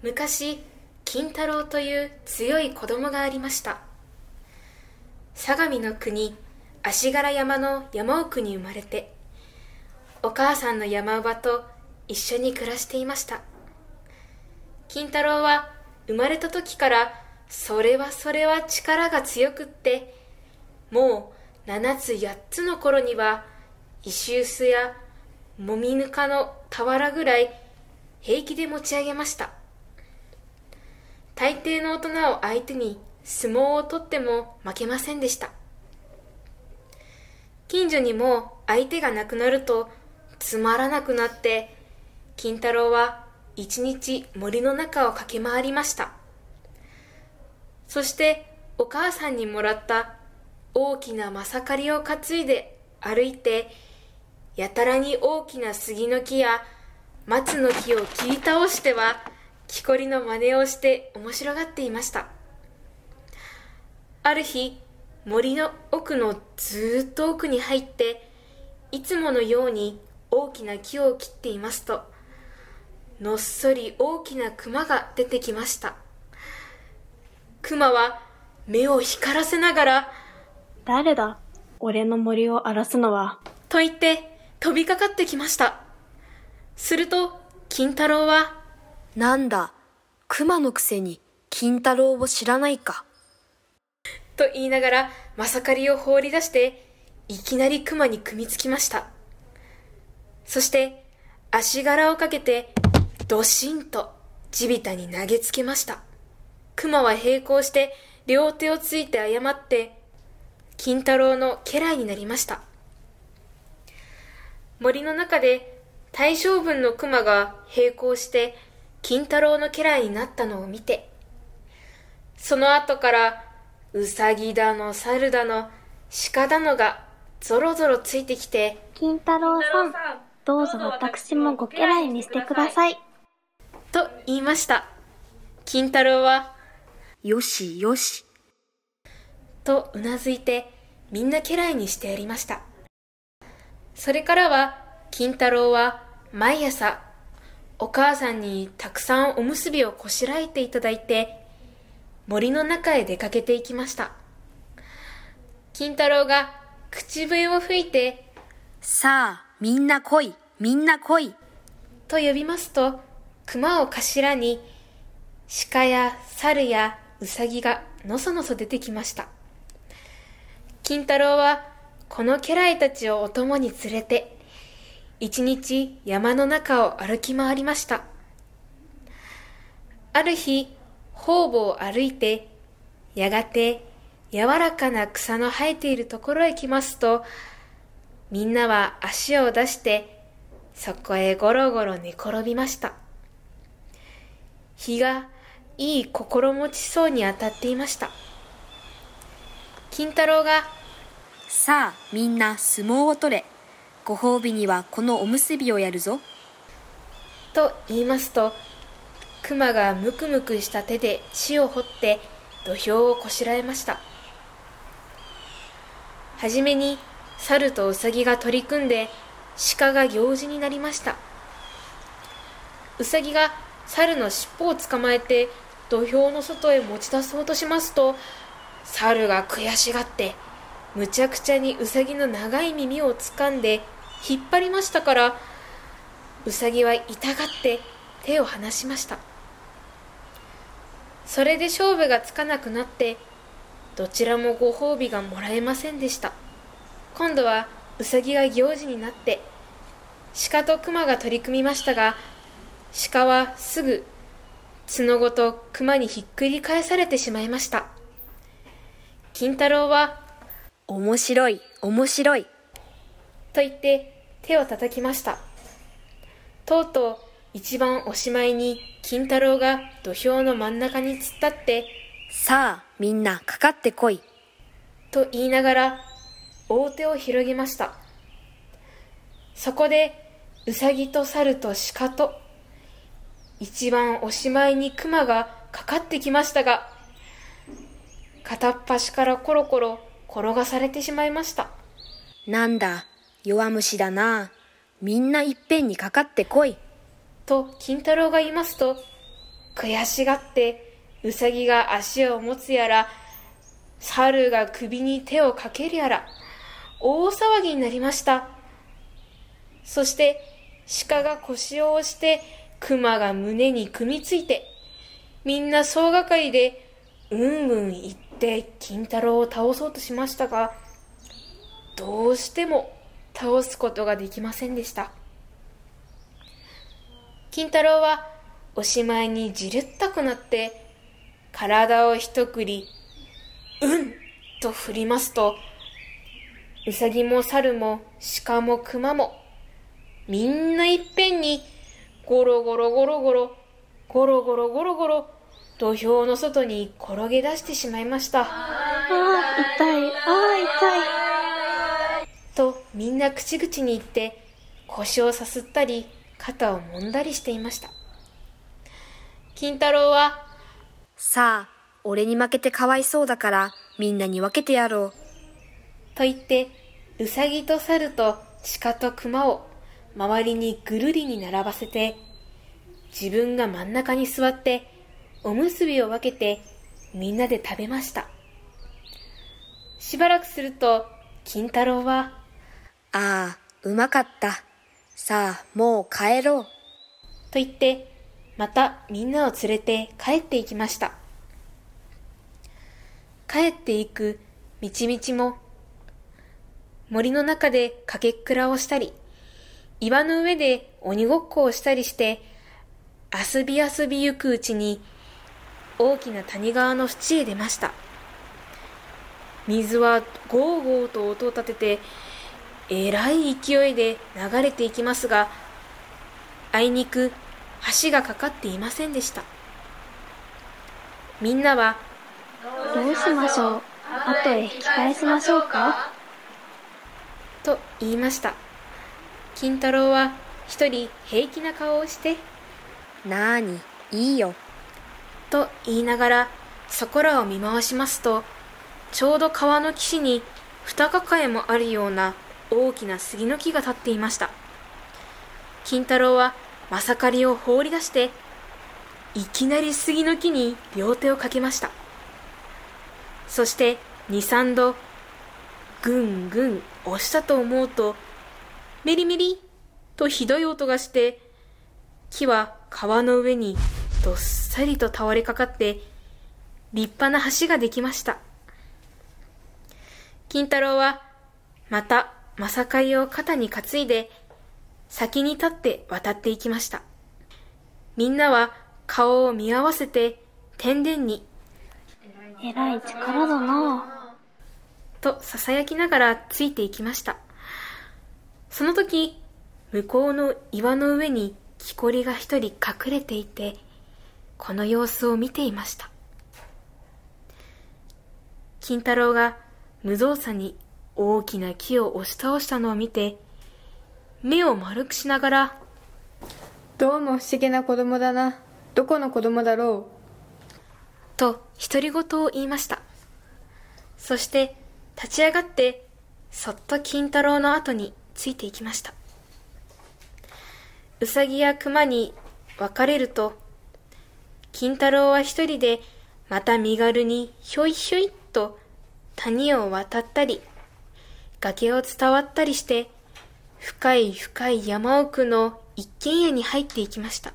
昔金太郎という強い子供がありました。相模の国足柄山の山奥に生まれてお母さんの山姥と一緒に暮らしていました。金太郎は生まれた時からそれはそれは力が強くってもう7つ8つの頃には石臼やもみぬかの俵ぐらい平気で持ち上げました。大抵の大人を相手に相撲を取っても負けませんでした。近所にも相手がなくなるとつまらなくなって金太郎は一日森の中を駆け回りました。そしてお母さんにもらった大きなまさかりを担いで歩いてやたらに大きな杉の木や松の木を切り倒しては木こりの真似をして面白がっていました。ある日森の奥のずっと奥に入っていつものように大きな木を切っていますとのっそり大きな熊が出てきました。熊は目を光らせながら誰だ？俺の森を荒らすのは。と言って飛びかかってきました。すると金太郎はなんだ、熊のくせに金太郎を知らないか。と言いながらまさかりを放り出していきなり熊に組みつきました。そして足柄をかけてドシンと地びたに投げつけました。熊は並行して両手をついて謝って金太郎の家来になりました。森の中で大将軍の熊が並行して金太郎の家来になったのを見てその後からうさぎだの猿だの鹿だのがぞろぞろついてきて金太郎さん、どうぞ私もご家来にしてください。と言いました金太郎はよしよし。とうなずいてみんな家来にしてやりましたそれからは金太郎は毎朝お母さんにたくさんおむすびをこしらえていただいて森の中へ出かけていきました金太郎が口笛を吹いてさあ、みんな来い、みんな来い。と呼びますと熊を頭に鹿や猿やウサギがのそのそ出てきました金太郎はこの家来たちをお供に連れて一日山の中を歩き回りました。ある日方々を歩いてやがて柔らかな草の生えているところへ来ますとみんなは足を出してそこへゴロゴロ寝転びました。日がいい心持ちそうに当たっていました。金太郎がさあ、みんな相撲を取れ。ご褒美にはこのおむすびをやるぞ。と言いますと熊がムクムクした手で地を掘って土俵をこしらえましたはじめに猿とウサギが取り組んで鹿が行事になりましたウサギが猿の尻尾を捕まえて土俵の外へ持ち出そうとしますと猿が悔しがってむちゃくちゃにウサギの長い耳を掴んで引っ張りましたからウサギは痛がって手を離しましたそれで勝負がつかなくなってどちらもご褒美がもらえませんでした今度はウサギが行事になって鹿と熊が取り組みましたが鹿はすぐ角ごと熊にひっくり返されてしまいました金太郎は面白い、面白い。と言って手を叩きました。とうとう一番おしまいに金太郎が土俵の真ん中に突っ立ってさあ、みんなかかってこい。と言いながら大手を広げました。そこでウサギと猿と鹿と一番おしまいに熊がかかってきましたが片っ端からコロコロ転がされてしまいました。なんだ、弱虫だな。みんないっぺんにかかってこい。と金太郎が言いますと悔しがってうさぎが足を持つやら猿が首に手をかけるやら大騒ぎになりましたそして鹿が腰を押して熊が胸に組みついてみんな総がかりでうんうん言って金太郎を倒そうとしましたがどうしても倒すことができませんでした金太郎はおしまいにじるったくなって体を一振りうんと振りますとうさぎも猿も鹿も熊もみんないっぺんにゴロゴロゴロゴロゴロゴロゴロゴロ土俵の外に転げ出してしまいましたああ、痛い、ああ、痛い。みんな口々に言って腰をさすったり肩を揉んだりしていました金太郎はさあ、俺に負けてかわいそうだから、みんなに分けてやろう。と言ってうさぎと猿と鹿と熊を周りにぐるりに並ばせて自分が真ん中に座っておむすびを分けてみんなで食べましたしばらくすると金太郎はああ、うまかった。さあ、もう帰ろう。と言ってまたみんなを連れて帰っていきました帰っていく道々も森の中でかけっくらをしたり岩の上で鬼ごっこをしたりして遊び遊びゆくうちに大きな谷川の淵へ出ました水はゴーゴーと音を立ててえらい勢いで流れていきますがあいにく橋がかかっていませんでした。みんなはどうしましょう？後へ引き返しましょうか？と言いました。金太郎は一人平気な顔をしてなーに、いいよ。と言いながらそこらを見回しますとちょうど川の岸に二抱えもあるような大きな杉の木が立っていました。金太郎はまさかりを放り出していきなり杉の木に両手をかけました。そして二三度ぐんぐん押したと思うとメリメリとひどい音がして木は川の上にどっさりと倒れかかって立派な橋ができました。金太郎はまたまさかりを肩に担いで先に立って渡っていきました。みんなは顔を見合わせて天殿にえらい力だな。と囁きながらついていきました。その時向こうの岩の上に木こりが一人隠れていてこの様子を見ていました。金太郎が無造作に大きな木を押し倒したのを見て目を丸くしながらどうも不思議な子供だな。どこの子供だろと独り言を言いました。そして立ち上がってそっと金太郎の後についていきました。うさぎや熊に別れると金太郎は一人でまた身軽にひょいひょいっと谷を渡ったり崖を伝わったりして深い深い山奥の一軒家に入っていきました。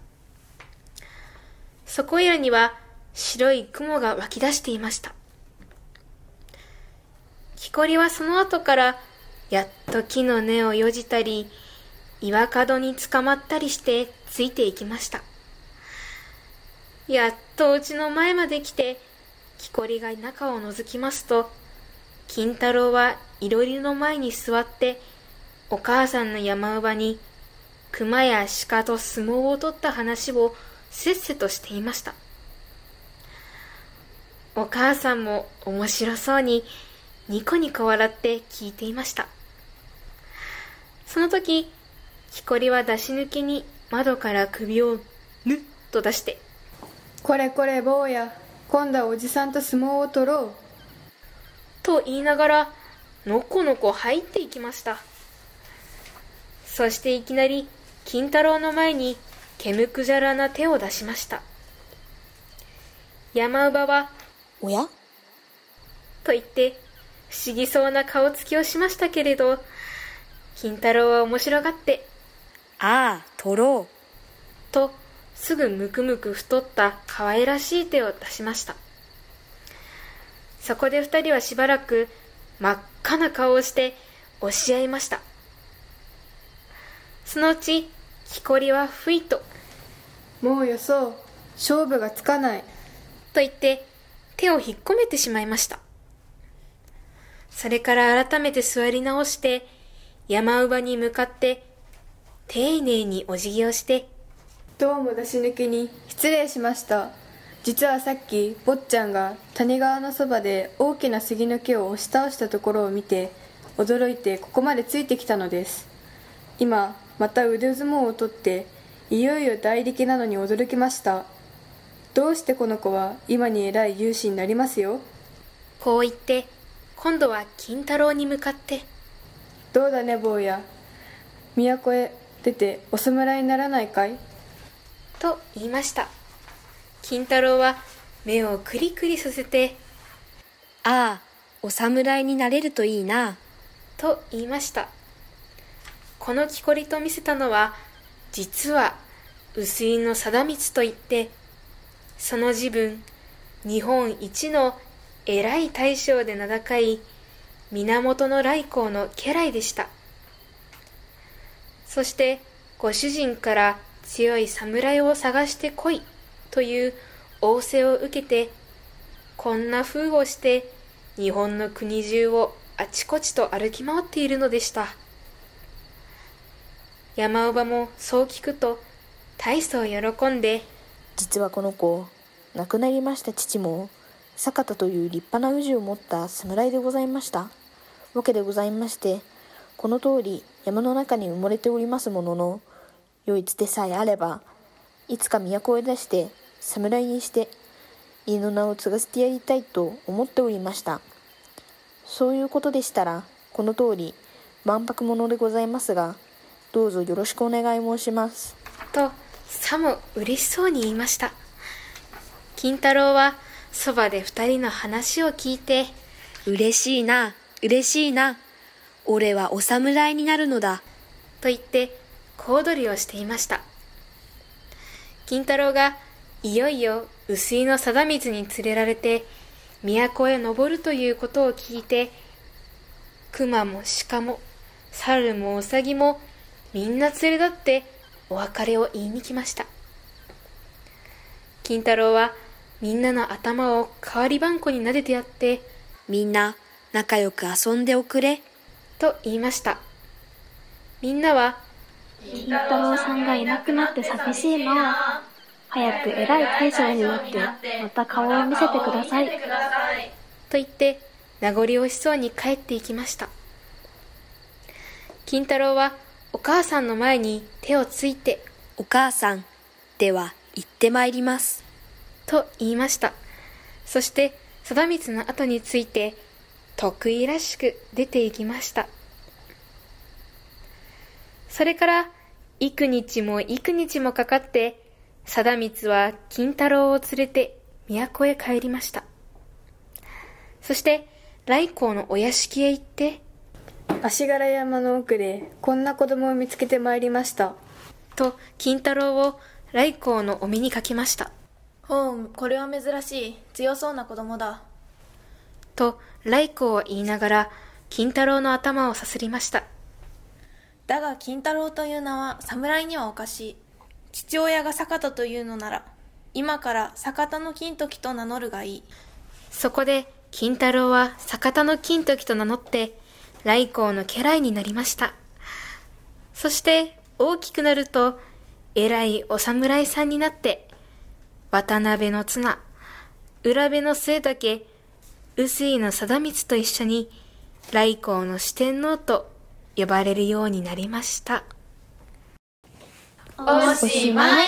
そこいらには白い雲が湧き出していました。木こりはその後からやっと木の根をよじたり岩角につかまったりしてついていきました。やっとうちの前まで来て木こりが中を覗きますと金太郎はいろりの前に座ってお母さんの山姥に熊や鹿と相撲を取った話をせっせとしていましたお母さんも面白そうにニコニコ笑って聞いていましたその時木こりは出し抜けに窓から首をぬっと出して。これこれ坊や。今度はおじさんと相撲を取ろう。と言いながらのこのこ入っていきました。そしていきなり金太郎の前にけむくじゃらな手を出しました。山姥は、おや？と言って、不思議そうな顔つきをしましたけれど、金太郎は面白がって、ああ、取ろと、すぐむくむく太った可愛らしい手を出しました。そこで二人はしばらく真っ赤な顔をして押し合いました。そのうち、木こりはふいと、もうよそう勝負がつかないと言って手を引っ込めてしまいました。それから改めて座り直して山姥に向かって丁寧にお辞儀をしてどうも出し抜きに失礼しました実はさっき坊ちゃんが谷川のそばで大きな杉の木を押し倒したところを見て驚いてここまでついてきたのです。今また腕相撲を取っていよいよ大力なのに驚きました。どうしてこの子は今に偉い勇士になりますよ？こう言って今度は金太郎に向かって。どうだね坊や？都へ出てお侍にならないかい？と言いました金太郎は目をクリクリさせて。ああ、お侍になれるといいな。と言いましたこの木こりと見せたのは実は薄井の貞光といってその自分日本一の偉い大将で名高い源頼光の家来でしたそしてご主人から強い侍を探してこいという仰せを受けてこんな風をして日本の国中をあちこちと歩き回っているのでした。山姥もそう聞くと大層喜んで実はこの子亡くなりました父も坂田という立派な氏を持った侍でございました。わけでございましてこの通り山の中に埋もれておりますものの良いつてさえあればいつか都へ出して侍にして家の名を継がせてやりたいと思っておりましたそういうことでしたらこの通り万博者でございますがどうぞよろしくお願い申しますとさも嬉しそうに言いました金太郎はそばで二人の話を聞いて嬉しいな、嬉しいな。俺はお侍になるのだ。と言って小躍りをしていました金太郎がいよいよ薄井の貞光に連れられて都へ登るということを聞いて熊も鹿も猿もウサギもみんな連れ立ってお別れを言いに来ました金太郎はみんなの頭を代わりばんこに撫でてやってみんな仲良く遊んでおくれ。と言いましたみんなは金太郎さんがいなくなって寂しいな早く偉い大将になってまた顔を見せてください。と言って名残惜しそうに帰っていきました。金太郎はお母さんの前に手をついてお母さん、では行ってまいります。と言いました。そして貞光の後について得意らしく出て行きました。それから幾日も幾日もかかって貞光は金太郎を連れて都へ帰りました。そして来光のお屋敷へ行って足柄山の奥でこんな子供を見つけてまいりました。と金太郎を来光のお目にかけました。ほうこれは珍しい。強そうな子供だ。と来光を言いながら金太郎の頭をさすりました。だが金太郎という名は侍にはおかしい父親が坂田というのなら今から坂田の金時と名乗るがいい。そこで金太郎は坂田の金時と名乗って来光の家来になりました。そして大きくなると偉いお侍さんになって渡辺の綱浦部の末竹臼井の貞光と一緒に来光の四天王と呼ばれるようになりました。おしまい。